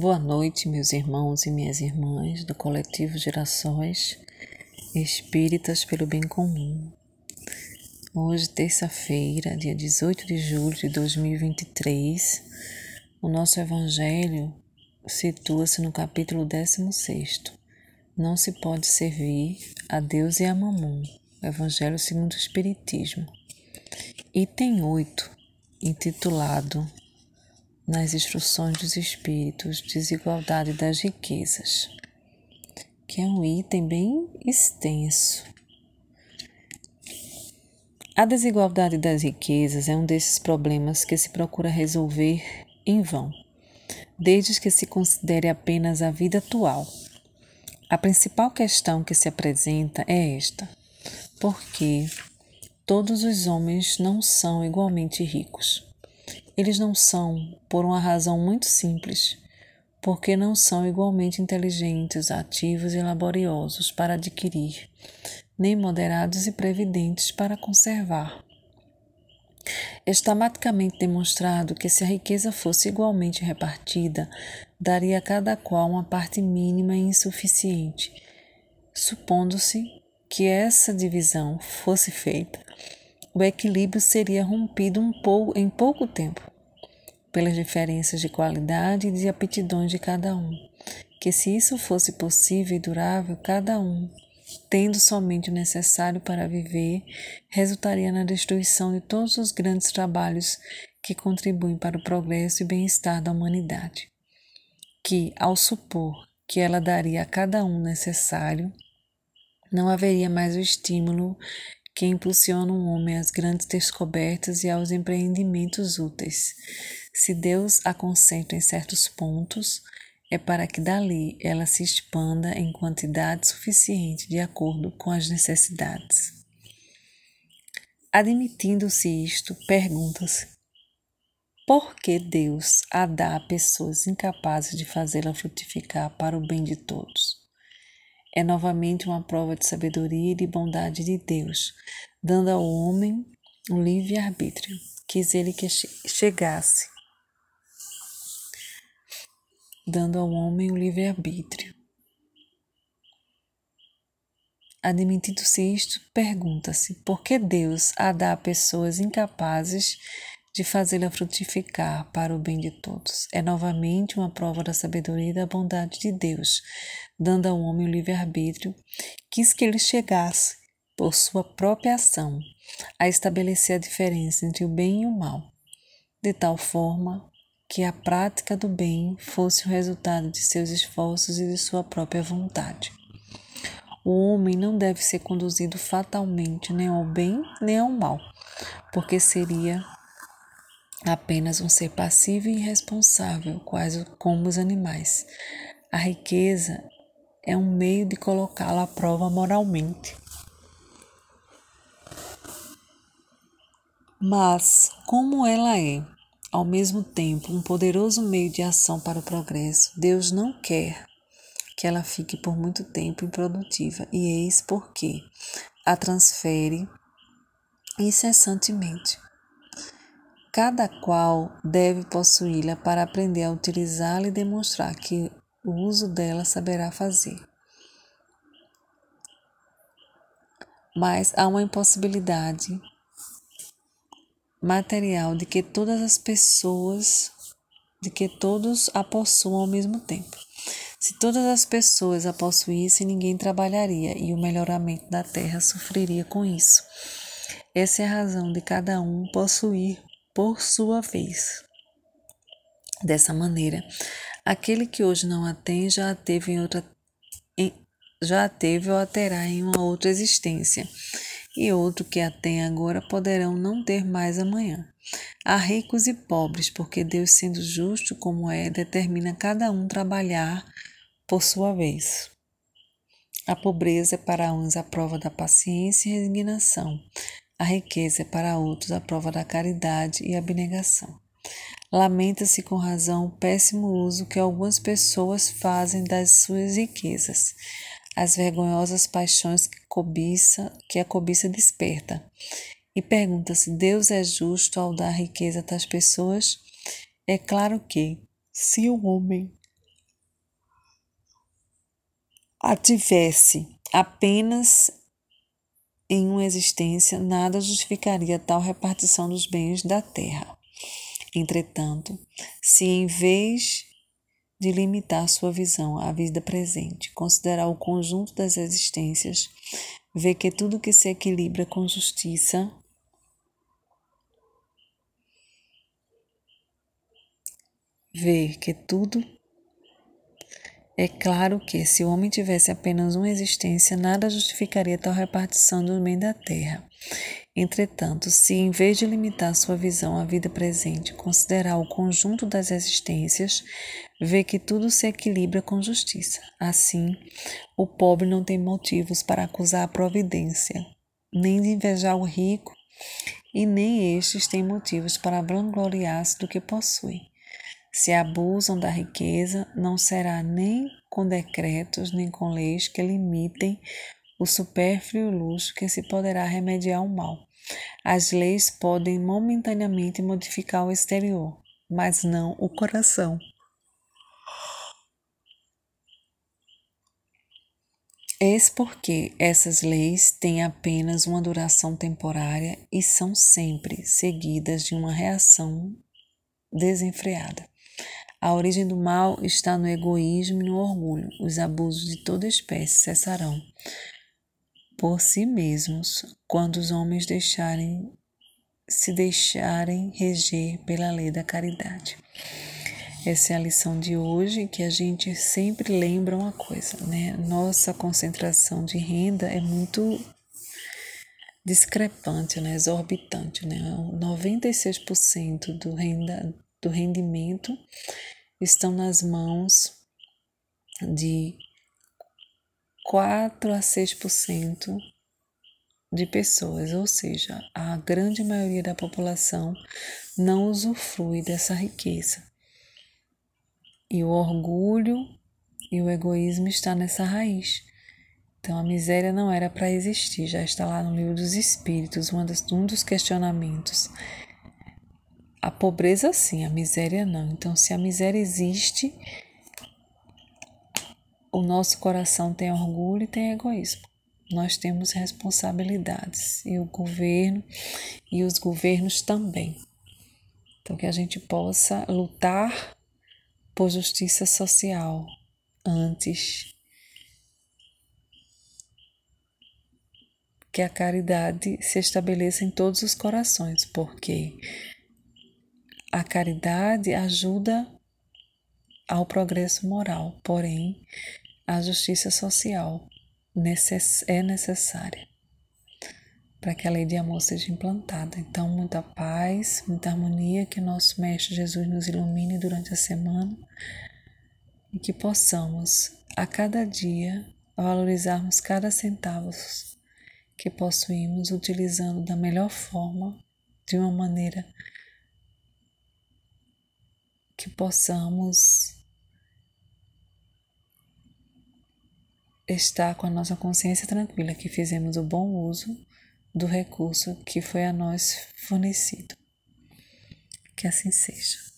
Boa noite, meus irmãos e minhas irmãs do coletivo Gerações Espíritas pelo Bem Comum. Hoje, terça-feira, dia 18 de julho de 2023, o nosso Evangelho situa-se no capítulo 16. Não se pode servir a Deus e a Mamon. Evangelho segundo o Espiritismo. Item 8, intitulado Nas Instruções dos Espíritos, Desigualdade das Riquezas, que é um item bem extenso. A desigualdade das riquezas é um desses problemas que se procura resolver em vão, desde que se considere apenas a vida atual. A principal questão que se apresenta é esta: por que todos os homens não são igualmente ricos? Eles não são por uma razão muito simples, porque não são igualmente inteligentes, ativos e laboriosos para adquirir, nem moderados e previdentes para conservar. Está maticamente demonstrado que se a riqueza fosse igualmente repartida, daria a cada qual uma parte mínima e insuficiente. Supondo-se que essa divisão fosse feita, o equilíbrio seria rompido um pouco, em pouco tempo, pelas diferenças de qualidade e de aptidões de cada um. Que se isso fosse possível e durável, cada um tendo somente o necessário para viver, resultaria na destruição de todos os grandes trabalhos que contribuem para o progresso e bem-estar da humanidade. Que, ao supor que ela daria a cada um necessário, não haveria mais o estímulo que impulsiona um homem às grandes descobertas e aos empreendimentos úteis. Se Deus a concentra em certos pontos, é para que dali ela se expanda em quantidade suficiente de acordo com as necessidades. Admitindo-se isto, pergunta-se: por que Deus a dá a pessoas incapazes de fazê-la frutificar para o bem de todos? É novamente uma prova de sabedoria e de bondade de Deus, dando ao homem o livre-arbítrio. Quis ele que chegasse dando ao homem o livre-arbítrio. Admitido-se isto, pergunta-se por que Deus a dá a pessoas incapazes de fazê-la frutificar para o bem de todos. É novamente uma prova da sabedoria e da bondade de Deus, dando ao homem o livre-arbítrio, quis que ele chegasse, por sua própria ação, a estabelecer a diferença entre o bem e o mal, de tal forma que a prática do bem fosse o resultado de seus esforços e de sua própria vontade. O homem não deve ser conduzido fatalmente nem ao bem nem ao mal, porque seria apenas um ser passivo e irresponsável, quase como os animais. A riqueza é um meio de colocá-lo à prova moralmente. Mas, como ela é ao mesmo tempo um poderoso meio de ação para o progresso, Deus não quer que ela fique por muito tempo improdutiva, e eis porque a transfere incessantemente. Cada qual deve possuí-la para aprender a utilizá-la e demonstrar que o uso dela saberá fazer. Mas há uma impossibilidade material de que todas as pessoas, de que todos a possuam ao mesmo tempo. Se todas as pessoas a possuíssem, ninguém trabalharia e o melhoramento da terra sofreria com isso. Essa é a razão de cada um possuir por sua vez. Dessa maneira, aquele que hoje não a tem já a teve em outra em, já a teve ou a terá em uma outra existência e outro que a tem agora poderão não ter mais amanhã. Há ricos e pobres, porque Deus, sendo justo como é, determina cada um trabalhar por sua vez. A pobreza é para uns a prova da paciência e resignação. A riqueza é para outros a prova da caridade e abnegação. Lamenta-se com razão o péssimo uso que algumas pessoas fazem das suas riquezas as vergonhosas paixões que, cobiça, que a cobiça desperta. E pergunta se Deus é justo ao dar riqueza a tais pessoas. É claro que, se o homem a tivesse apenas em uma existência, nada justificaria tal repartição dos bens da terra. Entretanto, se em vez de limitar sua visão à vida presente, considerar o conjunto das existências, vê que tudo que se equilibra com justiça vê que tudo é claro que, se o homem tivesse apenas uma existência, nada justificaria tal repartição do bem da terra. Entretanto, se em vez de limitar sua visão à vida presente, considerar o conjunto das existências, vê que tudo se equilibra com justiça. Assim, o pobre não tem motivos para acusar a providência, nem de invejar o rico, e nem estes têm motivos para vangloriar-se do que possui. Se abusam da riqueza, não será nem com decretos nem com leis que limitem o supérfluo luxo que se poderá remediar o mal. As leis podem momentaneamente modificar o exterior, mas não o coração. Eis porque essas leis têm apenas uma duração temporária e são sempre seguidas de uma reação desenfreada. A origem do mal está no egoísmo e no orgulho. Os abusos de toda espécie cessarão por si mesmos quando os homens deixarem se deixarem reger pela lei da caridade. Essa é a lição de hoje que a gente sempre lembra uma coisa, né? Nossa concentração de renda é muito discrepante, né? exorbitante, né? 96% do renda do rendimento estão nas mãos de 4 a 6% de pessoas, ou seja, a grande maioria da população não usufrui dessa riqueza. E o orgulho e o egoísmo está nessa raiz. Então a miséria não era para existir, já está lá no livro dos Espíritos, um dos questionamentos a pobreza sim, a miséria não. Então, se a miséria existe, o nosso coração tem orgulho e tem egoísmo. Nós temos responsabilidades e o governo e os governos também. Então, que a gente possa lutar por justiça social antes que a caridade se estabeleça em todos os corações, porque a caridade ajuda ao progresso moral, porém, a justiça social é necessária para que a lei de amor seja implantada. Então, muita paz, muita harmonia, que nosso Mestre Jesus nos ilumine durante a semana e que possamos, a cada dia, valorizarmos cada centavo que possuímos, utilizando da melhor forma, de uma maneira que possamos estar com a nossa consciência tranquila que fizemos o bom uso do recurso que foi a nós fornecido. Que assim seja.